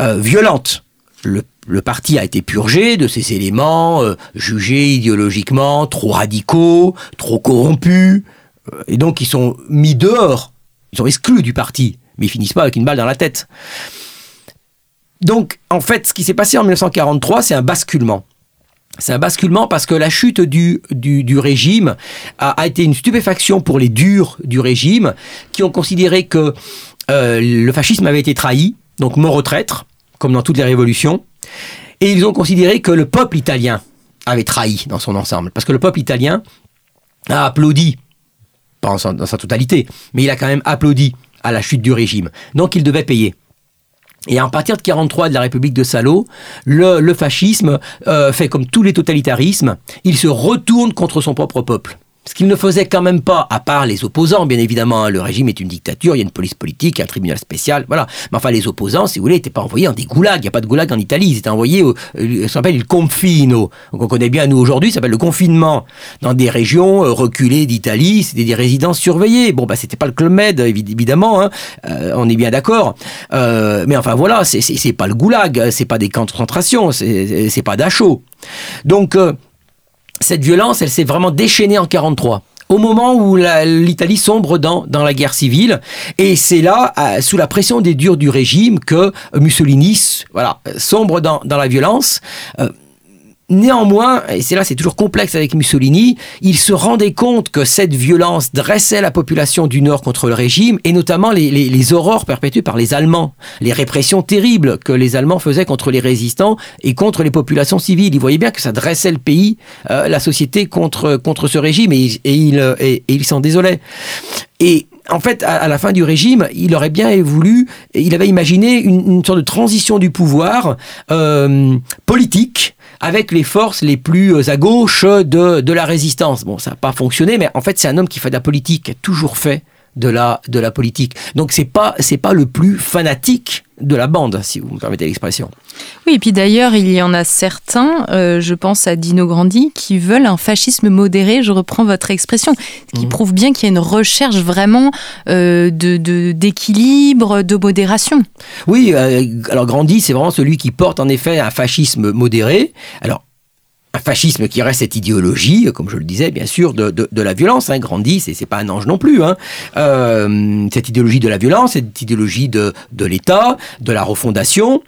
euh, violente. Le, le, parti a été purgé de ces éléments euh, jugés idéologiquement trop radicaux, trop corrompus, et donc ils sont mis dehors, ils sont exclus du parti, mais ils finissent pas avec une balle dans la tête. Donc en fait, ce qui s'est passé en 1943, c'est un basculement. C'est un basculement parce que la chute du, régime a, été une stupéfaction pour les durs du régime qui ont considéré que euh, le fascisme avait été trahi, donc mort au traître, comme dans toutes les révolutions. Et ils ont considéré que le peuple italien avait trahi dans son ensemble. Parce que le peuple italien a applaudi, pas dans sa totalité, mais il a quand même applaudi à la chute du régime. Donc il devait payer. Et à partir de 43 de la République de Salo, le, fascisme euh, fait comme tous les totalitarismes, il se retourne contre son propre peuple. Ce qu'il ne faisait quand même pas, à part les opposants, bien évidemment, hein, le régime est une dictature, il y a une police politique, il un tribunal spécial, voilà. Mais enfin, les opposants, si vous voulez, n'étaient pas envoyés dans des goulags, il n'y a pas de goulag en Italie, ils étaient envoyés, au, euh, s'appelle le confino, on connaît bien nous aujourd'hui, ça s'appelle le confinement, dans des régions euh, reculées d'Italie, c'était des résidences surveillées. Bon, bah c'était pas le Club Med, évidemment, hein, euh, on est bien d'accord. mais enfin voilà, c'est pas le goulag, c'est pas des camps de concentration, c'est pas d'achot. Donc cette violence, elle s'est vraiment déchaînée en 43 au moment où l'Italie sombre dans, la guerre civile. Et c'est là, sous la pression des durs du régime, que Mussolini voilà, sombre dans, dans la violence. Euh, Néanmoins, et c'est là c'est toujours complexe avec Mussolini, il se rendait compte que cette violence dressait la population du Nord contre le régime, et notamment les, les, les horreurs perpétuées par les Allemands, les répressions terribles que les Allemands faisaient contre les résistants et contre les populations civiles. Il voyait bien que ça dressait le pays, euh, la société contre, contre ce régime, et, il, et, il s'en désolait. Et en fait, à, la fin du régime, il aurait bien voulu, il avait imaginé une, une sorte de transition du pouvoir euh, politique avec les forces les plus euh, à gauche de, de la résistance. Bon, ça n'a pas fonctionné, mais en fait, c'est un homme qui fait de la politique, qui a toujours fait de la, de la politique. Donc c'est pas c'est pas le plus fanatique de la bande, si vous me permettez l'expression. Oui, et puis d'ailleurs, il y en a certains, euh, je pense à Dino Grandi, qui veulent un fascisme modéré, je reprends votre expression, ce qui mhm. prouve bien qu'il y a une recherche vraiment euh, de d'équilibre, de, modération. Oui, euh, alors Grandi, c'est vraiment celui qui porte en effet un fascisme modéré. Alors, un fascisme qui reste cette idéologie, comme je le disais, bien sûr, de, de, la violence. Hein, Grandi, c'est pas un ange non plus. Hein. Euh, cette idéologie de la violence, cette idéologie de, de l'État, de la refondation.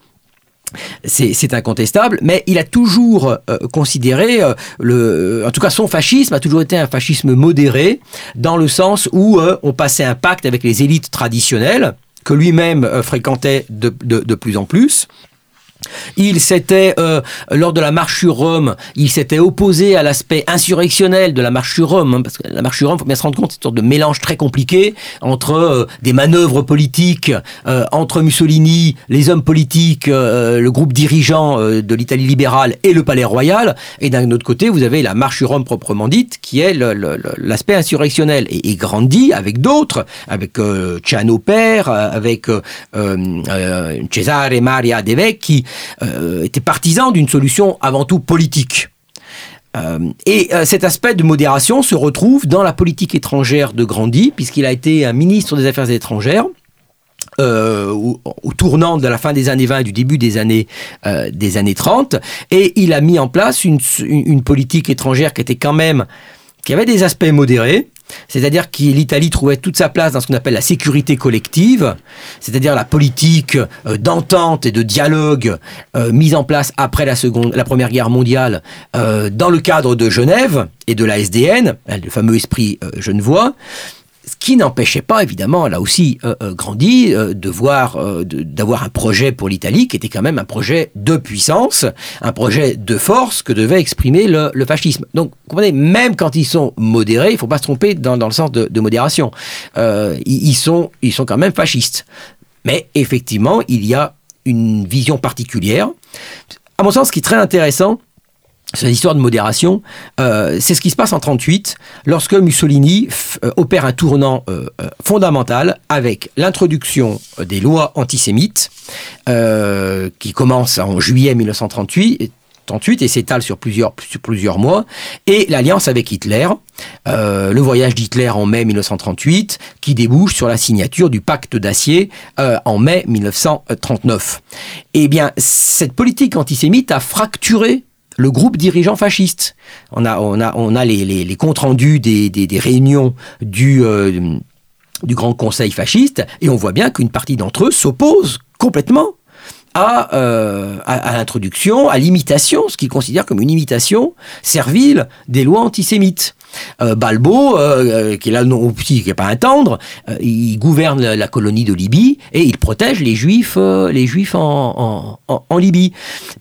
C'est incontestable, mais il a toujours euh, considéré, euh, le, en tout cas son fascisme a toujours été un fascisme modéré, dans le sens où on passait un pacte avec les élites traditionnelles, que lui-même fréquentait de, de, de, plus en plus, il s'était, euh, lors de la marche sur Rome, il s'était opposé à l'aspect insurrectionnel de la marche sur Rome, hein, parce que la marche sur Rome, faut bien se rendre compte, c'est une sorte de mélange très compliqué entre euh, des manœuvres politiques, euh, entre Mussolini, les hommes politiques, le groupe dirigeant de l'Italie libérale et le palais royal, et d'un autre côté, vous avez la marche sur Rome proprement dite, qui est l'aspect insurrectionnel. Et, et grandit avec d'autres, avec Ciano Père, avec Cesare Maria De Vecchi, euh, était partisan d'une solution avant tout politique. Euh, et euh, cet aspect de modération se retrouve dans la politique étrangère de Grandy, puisqu'il a été un ministre des Affaires étrangères. au, tournant de la fin des années 20 et du début des années, des années 30, et il a mis en place une, une politique étrangère qui était quand même, qui avait des aspects modérés, c'est-à-dire que l'Italie trouvait toute sa place dans ce qu'on appelle la sécurité collective, c'est-à-dire la politique euh, d'entente et de dialogue euh, mise en place après la, seconde, la Première Guerre mondiale euh, dans le cadre de Genève et de la SDN, le fameux esprit genevois. Ce qui n'empêchait pas, évidemment, là aussi, euh, euh Grandi euh, de voir, euh, d'avoir un projet pour l'Italie qui était quand même un projet de puissance, un projet de force que devait exprimer le, fascisme. Donc, vous comprenez, même quand ils sont modérés, il ne faut pas se tromper dans, le sens de, modération. ils, sont, ils sont quand même fascistes. Mais effectivement, il y a une vision particulière. À mon sens, ce qui est très intéressant, cette histoire de modération, euh, c'est ce qui se passe en 38 lorsque Mussolini euh, opère un tournant euh, fondamental avec l'introduction des lois antisémites qui commence en juillet 1938 et s'étale sur plusieurs, sur plusieurs mois, et l'alliance avec Hitler, le voyage d'Hitler en mai 1938, qui débouche sur la signature du pacte d'acier en mai 1939. Eh bien, cette politique antisémite a fracturé le groupe dirigeant fasciste. On a, on a, on a les, comptes rendus des, des, réunions du, euh, du Grand Conseil fasciste, et on voit bien qu'une partie d'entre eux s'oppose complètement à, euh, à, l'introduction, à l'imitation, ce qu'ils considèrent comme une imitation servile des lois antisémites. Balbo, qui est là non qui n'est pas un tendre, il gouverne la, colonie de Libye et il protège les juifs, les juifs en, en, en, Libye.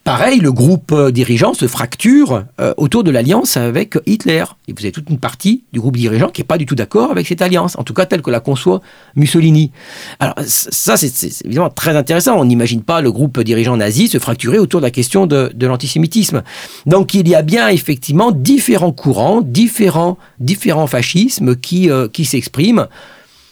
Pareil, le groupe dirigeant se fracture autour de l'alliance avec Hitler. Et vous avez toute une partie du groupe dirigeant qui n'est pas du tout d'accord avec cette alliance, en tout cas telle que la conçoit Mussolini. Alors ça, c'est évidemment très intéressant. On n'imagine pas le groupe dirigeant nazi se fracturer autour de la question de, l'antisémitisme. Donc il y a bien effectivement différents courants, différents, différents fascismes qui, euh, qui s'expriment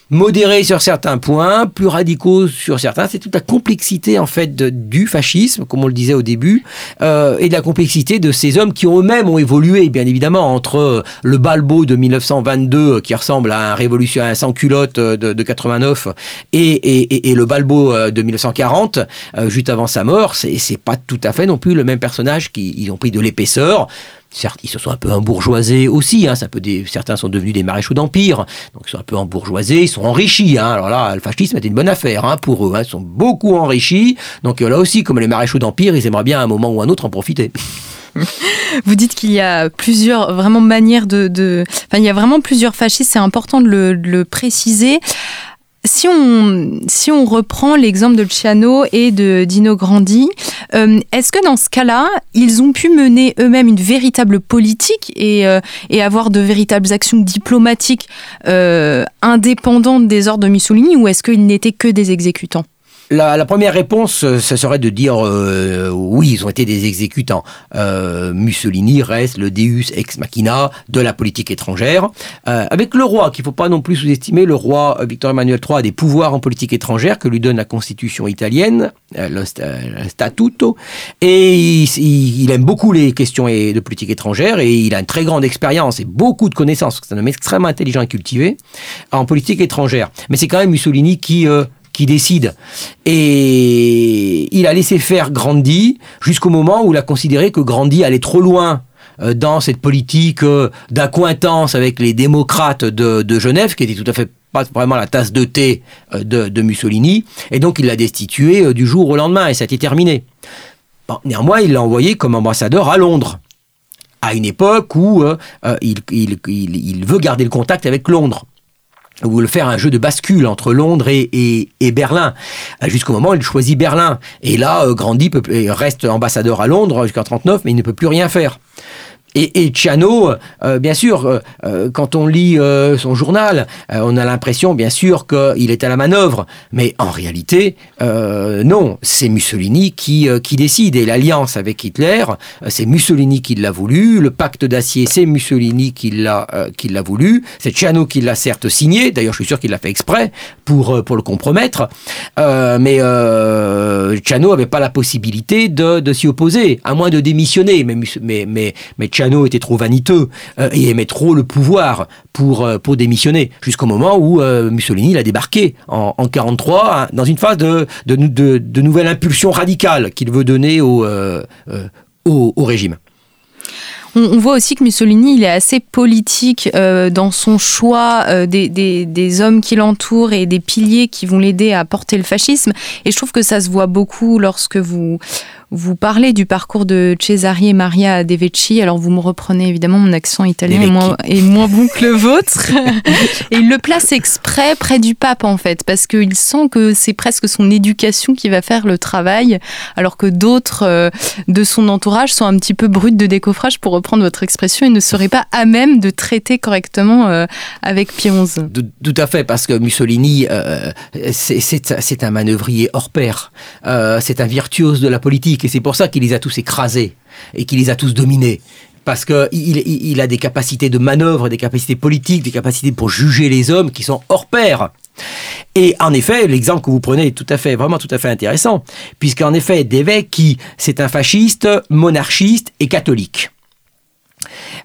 modérés sur certains points, plus radicaux sur certains. C'est toute la complexité en fait du fascisme, comme on le disait au début, euh, et de la complexité de ces hommes qui eux-mêmes ont évolué, bien évidemment, entre euh, le Balbo de 1922, euh, qui ressemble à un révolutionnaire sans culotte de, de 89, et, et, et, le Balbo de 1940, juste avant sa mort. C'est pas tout à fait non plus le même personnage qui ils ont pris de l'épaisseur. Certes, ils se sont un peu embourgeoisés aussi. Hein, ça peut des, certains sont devenus des maréchaux d'empire, donc ils sont un peu embourgeoisés, ils sont enrichis. Hein. Alors là, le fascisme était une bonne affaire hein, pour eux. Hein. Ils sont beaucoup enrichis. Donc là aussi, comme les maréchaux d'empire, ils aimeraient bien à un moment ou à un autre en profiter. Vous dites qu'il y a plusieurs vraiment manières de, Enfin, il y a vraiment plusieurs fascistes. C'est important de le, de le préciser si on, si on reprend l'exemple de Luciano et de Dino Grandi, euh, est-ce que dans ce cas-là, ils ont pu mener eux-mêmes une véritable politique et, euh, et, avoir de véritables actions diplomatiques euh, indépendantes des ordres de Mussolini ou est-ce qu'ils n'étaient que des exécutants? La, première réponse, euh, ça serait de dire euh, oui, ils ont été des exécutants. Euh, Mussolini reste le deus ex machina de la politique étrangère. avec le roi, qu'il ne faut pas non plus sous-estimer, le roi Victor Emmanuel III a des pouvoirs en politique étrangère que lui donne la constitution italienne, le, statuto, et il, aime beaucoup les questions de politique étrangère et il a une très grande expérience et beaucoup de connaissances. C'est un homme extrêmement intelligent et cultivé en politique étrangère. Mais c'est quand même Mussolini qui qui décide. Et il a laissé faire Grandi jusqu'au moment où il a considéré que Grandi allait trop loin euh, dans cette politique euh, d'accointance avec les démocrates de, Genève, qui était tout à fait pas vraiment la tasse de thé euh, de, Mussolini, et donc il l'a destitué du jour au lendemain, et ça a été terminé. néanmoins, il l'a envoyé comme ambassadeur à Londres, à une époque où il, il, veut garder le contact avec Londres ou le faire un jeu de bascule entre Londres et, Berlin, euh, jusqu'au moment où il choisit Berlin. Et là, euh, Grandi reste ambassadeur à Londres jusqu'en 39, mais il ne peut plus rien faire. Et, et euh, bien sûr, euh, euh, quand on lit son journal, on a l'impression, bien sûr, qu'il est à la manœuvre. Mais en réalité, non, c'est Mussolini qui, qui décide. Et l'alliance avec Hitler, c'est Mussolini qui l'a voulu. Le pacte d'acier, c'est Mussolini qui l'a voulu. C'est Ciano qui l'a certes signé. D'ailleurs, je suis sûr qu'il l'a fait exprès pour, pour le compromettre. mais Ciano n'avait pas la possibilité de, de s'y opposer, à moins de démissionner. Mais, mais Chano était trop vaniteux euh, et aimait trop le pouvoir pour, euh, pour démissionner, jusqu'au moment où euh, Mussolini l'a débarqué en, en 43 hein, dans une phase de, de, de, nouvelle impulsion radicale qu'il veut donner au, au, régime. On, voit aussi que Mussolini, il est assez politique dans son choix des, des, hommes qui l'entourent et des piliers qui vont l'aider à porter le fascisme. Et je trouve que ça se voit beaucoup lorsque vous, vous parlez du parcours de Cesare Maria De Vecchi. Alors vous me reprenez évidemment, mon accent italien est moins, est moins, bon que le vôtre. et il le place exprès près du pape en fait, parce qu'il sent que c'est presque son éducation qui va faire le travail, alors que d'autres euh, de son entourage sont un petit peu brutes de décoffrage, pour reprendre votre expression, et ne seraient pas à même de traiter correctement euh, avec Pie XI. Tout, à fait, parce que Mussolini, euh, c'est un manœuvrier hors pair. c'est un virtuose de la politique et c'est pour ça qu'il les a tous écrasés et qu'il les a tous dominés parce qu'il il, a des capacités de manœuvre, des capacités politiques, des capacités pour juger les hommes qui sont hors pair. Et en effet, l'exemple que vous prenez est tout à fait, vraiment tout à fait intéressant, puisqu'en effet, Devecchi, qui c'est un fasciste, monarchiste et catholique.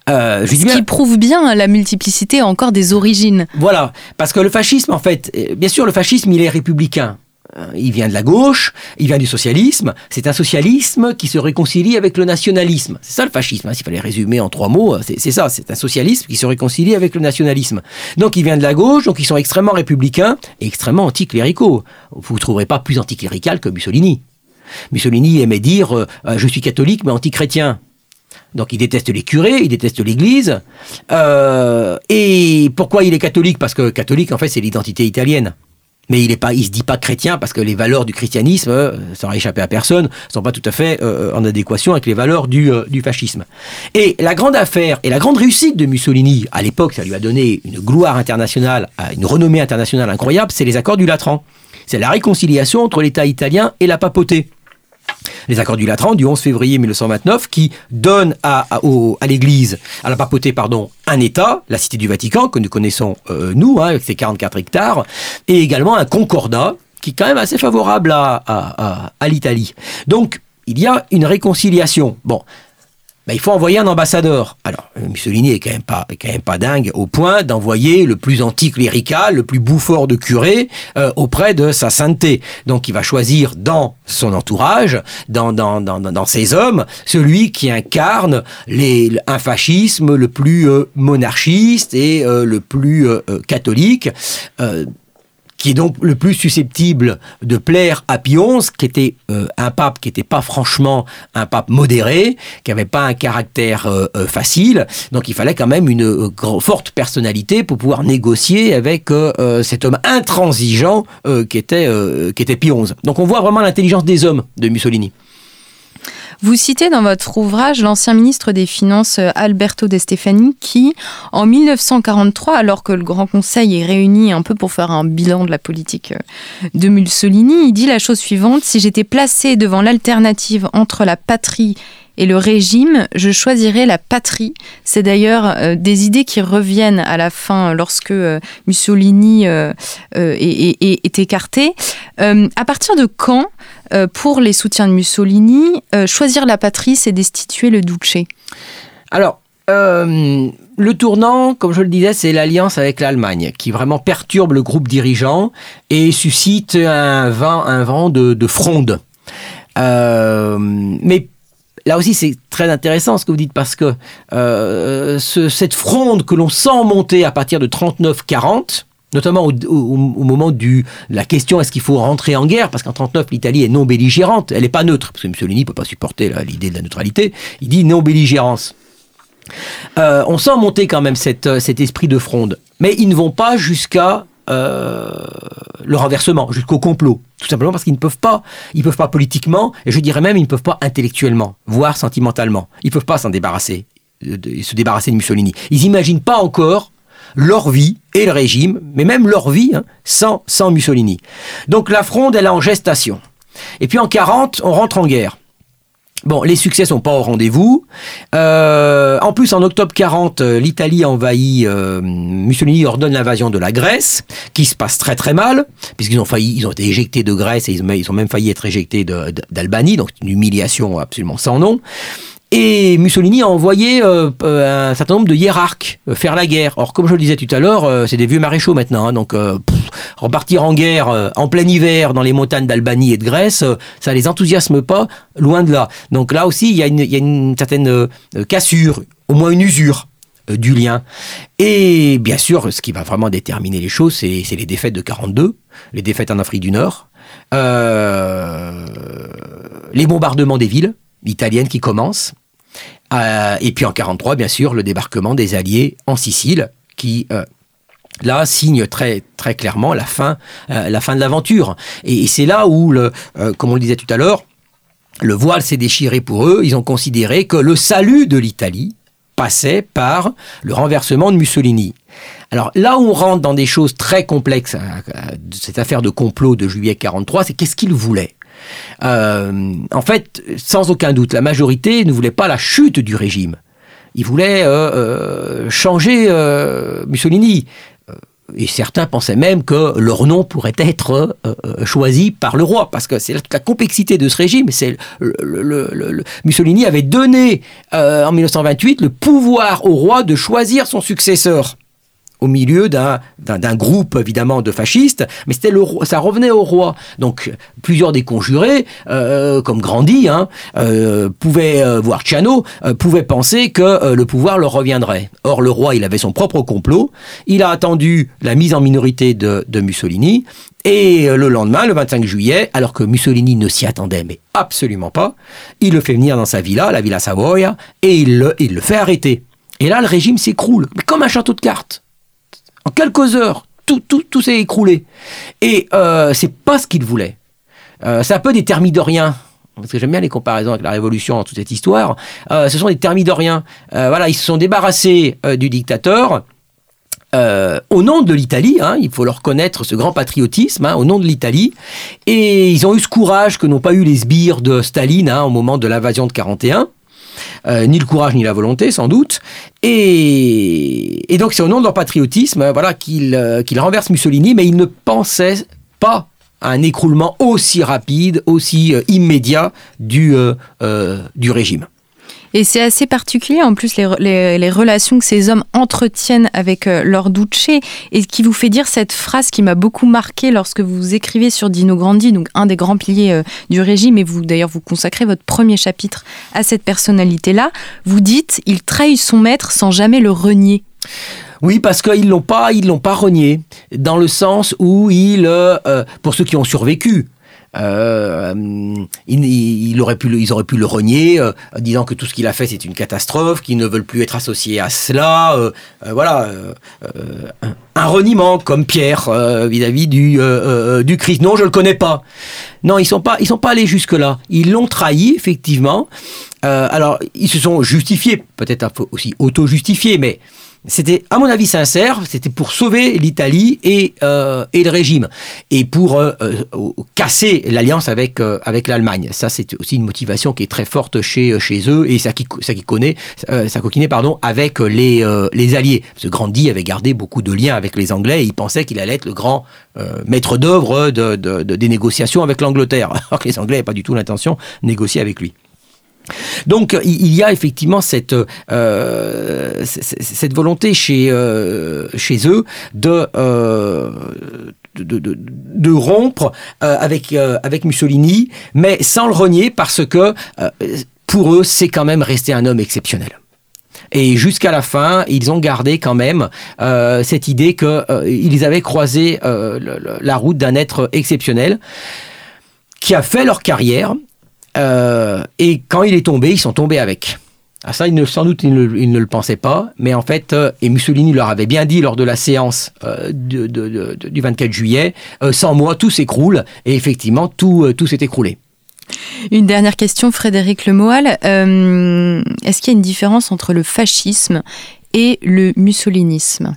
Euh, Ce qui prouve bien la multiplicité encore des origines. Voilà, parce que le fascisme, en fait, euh, bien sûr, le fascisme, il est républicain. Euh, il vient de la gauche, il vient du socialisme. C'est un socialisme qui se réconcilie avec le nationalisme. C'est ça le fascisme, hein, s'il fallait résumer en trois mots, c'est ça, c'est un socialisme qui se réconcilie avec le nationalisme. Donc il vient de la gauche, donc ils sont extrêmement républicains et extrêmement anticléricaux. Vous ne trouverez pas plus anticlérical que Mussolini. Mussolini aimait dire euh, euh, je suis catholique mais antichrétien. donc il déteste les curés, il déteste l'Église. Euh, et pourquoi il est catholique? Parce que catholique, en fait, c'est l'identité italienne. Mais il est pas, il se dit pas chrétien parce que les valeurs du christianisme, euh, ça aurait échappé à personne, sont pas tout à fait euh, en adéquation avec les valeurs du, du fascisme. Et la grande affaire et la grande réussite de Mussolini, à l'époque, ça lui a donné une gloire internationale, une renommée internationale incroyable, c'est les accords du Latran. C'est la réconciliation entre l'État italien et la papauté les accords du Latran du 11 février 1929 qui donnent à, à, l'Église, à la papauté, pardon, un État, la Cité du Vatican, que nous connaissons euh, nous, hein, avec ses 44 hectares, et également un concordat qui est quand même assez favorable à, à, à l'Italie. Donc, il y a une réconciliation. Bon, ben, il faut envoyer un ambassadeur. Alors, Mussolini est quand même pas, quand même pas dingue au point d'envoyer le plus anticlérical, le plus bouffeur de curé euh, auprès de sa sainteté. Donc, il va choisir dans son entourage, dans, dans, dans, dans ses hommes, celui qui incarne les, un fascisme le plus euh, monarchiste et euh, le plus catholique qui est donc le plus susceptible de plaire à Pie XI, qui était euh, un pape qui n'était pas franchement un pape modéré, qui n'avait pas un caractère euh, euh, facile. Donc il fallait quand même une forte personnalité pour pouvoir négocier avec cet homme intransigeant qui était qui était Pie XI. Donc on voit vraiment l'intelligence des hommes de Mussolini. Vous citez dans votre ouvrage l'ancien ministre des Finances euh, Alberto De Stefani qui, en 1943, alors que le Grand Conseil est réuni un peu pour faire un bilan de la politique euh, de Mussolini, il dit la chose suivante si j'étais placé devant l'alternative entre la patrie le régime, je choisirais la patrie. C'est d'ailleurs euh, des idées qui reviennent à la fin lorsque Mussolini est, écarté. à partir de quand euh, pour les soutiens de Mussolini, euh, choisir la patrie, c'est destituer le Duce? Alors, euh, le tournant, comme je le disais, c'est l'alliance avec l'Allemagne qui vraiment perturbe le groupe dirigeant et suscite un vent, un vent de, fronde. mais là aussi, c'est très intéressant ce que vous dites parce que cette fronde que l'on sent monter à partir de 39-40, notamment au, moment de la question est-ce qu'il faut rentrer en guerre, parce qu'en 39 l'Italie est non belligérante, elle n'est pas neutre, parce que Mussolini ne peut pas supporter l'idée de la neutralité, il dit non belligérance. Euh, on sent monter quand même euh, cet esprit de fronde, mais ils ne vont pas jusqu'à euh, le renversement, jusqu'au complot, tout simplement parce qu'ils ne peuvent pas, ils peuvent pas politiquement, et je dirais même ils ne peuvent pas intellectuellement, voire sentimentalement, ils ne peuvent pas s'en débarrasser, se débarrasser de Mussolini. Ils n'imaginent pas encore leur vie et le régime, mais même leur vie, hein, sans, sans Mussolini. Donc la fronde, elle est en gestation. Et puis en 40, on rentre en guerre. Bon, les succès sont pas au rendez-vous. Euh, en plus, en octobre 40, euh, l'Italie envahit. Euh, Mussolini ordonne l'invasion de la Grèce, qui se passe très très mal, puisqu'ils ont failli, ils ont été éjectés de Grèce et ils, ils ont même failli être éjectés d'Albanie, donc une humiliation absolument sans nom. Et Mussolini a envoyé euh, euh, un certain nombre de hiérarques euh, faire la guerre. Or, comme je le disais tout à l'heure, c'est des vieux maréchaux maintenant. Hein, donc, repartir en guerre en plein hiver dans les montagnes d'Albanie et de Grèce, ça les enthousiasme pas, loin de là. Donc là aussi, il y a une, certaine cassure, au moins une usure du lien. Et bien sûr, ce qui va vraiment déterminer les choses, c'est les défaites de 42, les défaites en Afrique du Nord, les bombardements des villes italiennes qui commencent, euh, et puis en 43, bien sûr, le débarquement des Alliés en Sicile, qui euh, là signe très très clairement la fin euh, la fin de l'aventure. Et, c'est là où, comme on le disait tout à l'heure, le voile s'est déchiré pour eux. Ils ont considéré que le salut de l'Italie passait par le renversement de Mussolini. Alors là où on rentre dans des choses très complexes, cette affaire de complot de juillet 43, c'est qu'est-ce qu'ils voulaient? Euh, en fait, sans aucun doute, la majorité ne voulait pas la chute du régime. Ils voulaient euh, euh, changer Mussolini. Et certains pensaient même que leur nom pourrait être choisi par le roi, parce que c'est la complexité de ce régime. C'est Mussolini avait donné en 1928 le pouvoir au roi de choisir son successeur au milieu d'un groupe évidemment de fascistes, mais c'était ça revenait au roi. Donc plusieurs des conjurés, euh, comme Grandi, hein, euh, pouvaient euh, voir Ciano, pouvaient penser que le pouvoir leur reviendrait. Or le roi, il avait son propre complot. Il a attendu la mise en minorité de, de Mussolini. Et le lendemain, le 25 juillet, alors que Mussolini ne s'y attendait mais absolument pas, il le fait venir dans sa villa, la villa Savoia, et il le, il le fait arrêter. Et là, le régime s'écroule, comme un château de cartes. En quelques heures, tout, tout, tout s'est écroulé. Et euh, c'est pas ce qu'il voulait. Euh, c'est un peu des thermidoriens. Parce que j'aime bien les comparaisons avec la Révolution dans toute cette histoire. Euh, ce sont des thermidoriens. Euh, voilà, ils se sont débarrassés du dictateur. au nom de l'Italie, hein, il faut leur reconnaître ce grand patriotisme, hein, au nom de l'Italie, et ils ont eu ce courage que n'ont pas eu les sbires de Staline hein, au moment de l'invasion de 41. Euh, ni le courage ni la volonté sans doute. Et, donc c'est au nom de leur patriotisme euh, voilà, qu'ils euh, renversent Mussolini, mais ils ne pensaient pas à un écroulement aussi rapide, aussi immédiat du, du régime. Et c'est assez particulier en plus les, relations que ces hommes entretiennent avec euh, leur duce et qui vous fait dire cette phrase qui m'a beaucoup marqué lorsque vous écrivez sur Dino Grandi, donc un des grands piliers euh, du régime, et vous d'ailleurs vous consacrez votre premier chapitre à cette personnalité-là. Vous dites il trahit son maître sans jamais le renier. Oui, parce qu'ils l'ont pas, ils l'ont pas renié, dans le sens où il, euh, pour ceux qui ont survécu, euh, il, aurait pu ils auraient pu le renier, euh, disant que tout ce qu'il a fait c'est une catastrophe, qu'ils ne veulent plus être associés à cela. Euh, voilà, un, reniement comme Pierre vis-à-vis du, du Christ. Non, je le connais pas. Non, ils sont pas, ils sont pas allés jusque là. Ils l'ont trahi effectivement. alors, ils se sont justifiés, peut-être aussi auto-justifiés, mais c'était, à mon avis, sincère. C'était pour sauver l'Italie et, euh, et le régime et pour euh, euh, casser l'alliance avec avec l'Allemagne. Ça, c'est aussi une motivation qui est très forte chez chez eux et ça qui ça qui connaît ça coquinait pardon avec les les alliés. Ce Grandi avait gardé beaucoup de liens avec les Anglais et il pensait qu'il allait être le grand maître d'œuvre de, de, des négociations avec l'Angleterre. Alors que les Anglais n'avaient pas du tout l'intention de négocier avec lui. Donc il y a effectivement cette, euh, volonté chez, euh, chez eux de, euh, rompre avec, avec Mussolini, mais sans le renier parce que pour eux c'est quand même resté un homme exceptionnel. Et jusqu'à la fin, ils ont gardé quand même cette idée qu'ils avaient croisé la route d'un être exceptionnel qui a fait leur carrière euh, et quand il est tombé, ils sont tombés avec. Ah, ça, ne, sans doute, ils ne, le pensaient pas, mais en fait, euh, et Mussolini leur avait bien dit lors de la séance euh, du 24 juillet, sans moi, tout s'écroule, et effectivement, tout, tout s'est écroulé. Une dernière question, Frédéric Lemoal. Est-ce qu'il y a une différence entre le fascisme et le mussolinisme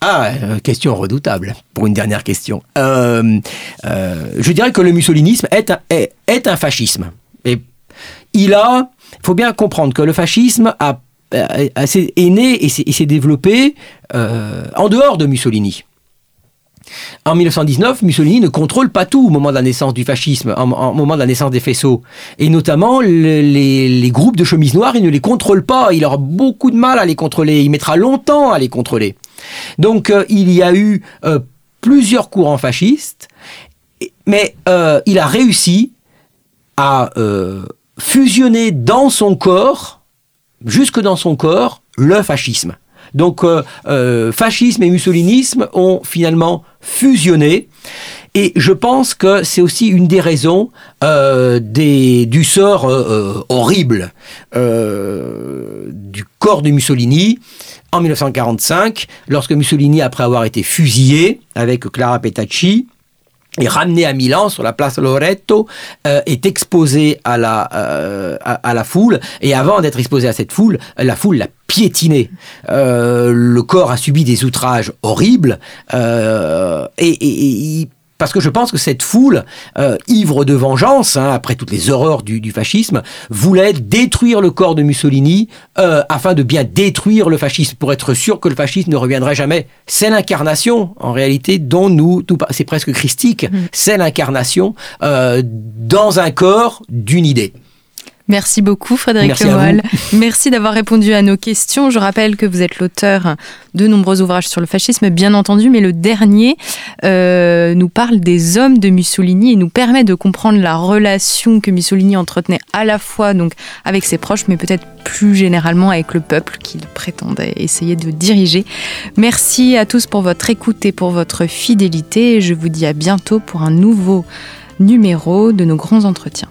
ah, euh, question redoutable pour une dernière question. Euh, euh, je dirais que le mussolinisme est un, est, un fascisme. Et il a, faut bien comprendre que le fascisme a, est né et s'est développé en dehors de Mussolini. En 1919, Mussolini ne contrôle pas tout au moment de la naissance du fascisme, au moment de la naissance des faisceaux. Et notamment, les, groupes de chemises noires, il ne les contrôle pas. Il aura beaucoup de mal à les contrôler. Il mettra longtemps à les contrôler. Donc, euh, il y a eu euh, plusieurs courants fascistes, mais euh, il a réussi à fusionner dans son corps, jusque dans son corps, le fascisme. Donc fascisme et mussolinisme ont finalement fusionné. Et je pense que c'est aussi une des raisons euh, du sort horrible du corps de Mussolini en 1945, lorsque Mussolini, après avoir été fusillé avec Clara Petacci, est ramené à Milan sur la place Loreto, euh, est exposé à la, euh, à, la foule, et avant d'être exposé à cette foule, la foule l'a piétiné. Euh, le corps a subi des outrages horribles, et, et, parce que je pense que cette foule, euh, ivre de vengeance, hein, après toutes les horreurs du, fascisme, voulait détruire le corps de Mussolini euh, afin de bien détruire le fascisme, pour être sûr que le fascisme ne reviendrait jamais. C'est l'incarnation, en réalité, dont nous, c'est presque christique, mmh. c'est l'incarnation euh, dans un corps d'une idée. Merci beaucoup Frédéric Merci Lemoyle. Merci d'avoir répondu à nos questions. Je rappelle que vous êtes l'auteur de nombreux ouvrages sur le fascisme, bien entendu, mais le dernier euh, nous parle des hommes de Mussolini et nous permet de comprendre la relation que Mussolini entretenait à la fois donc avec ses proches, mais peut-être plus généralement avec le peuple qu'il prétendait essayer de diriger. Merci à tous pour votre écoute et pour votre fidélité. Je vous dis à bientôt pour un nouveau numéro de nos grands entretiens.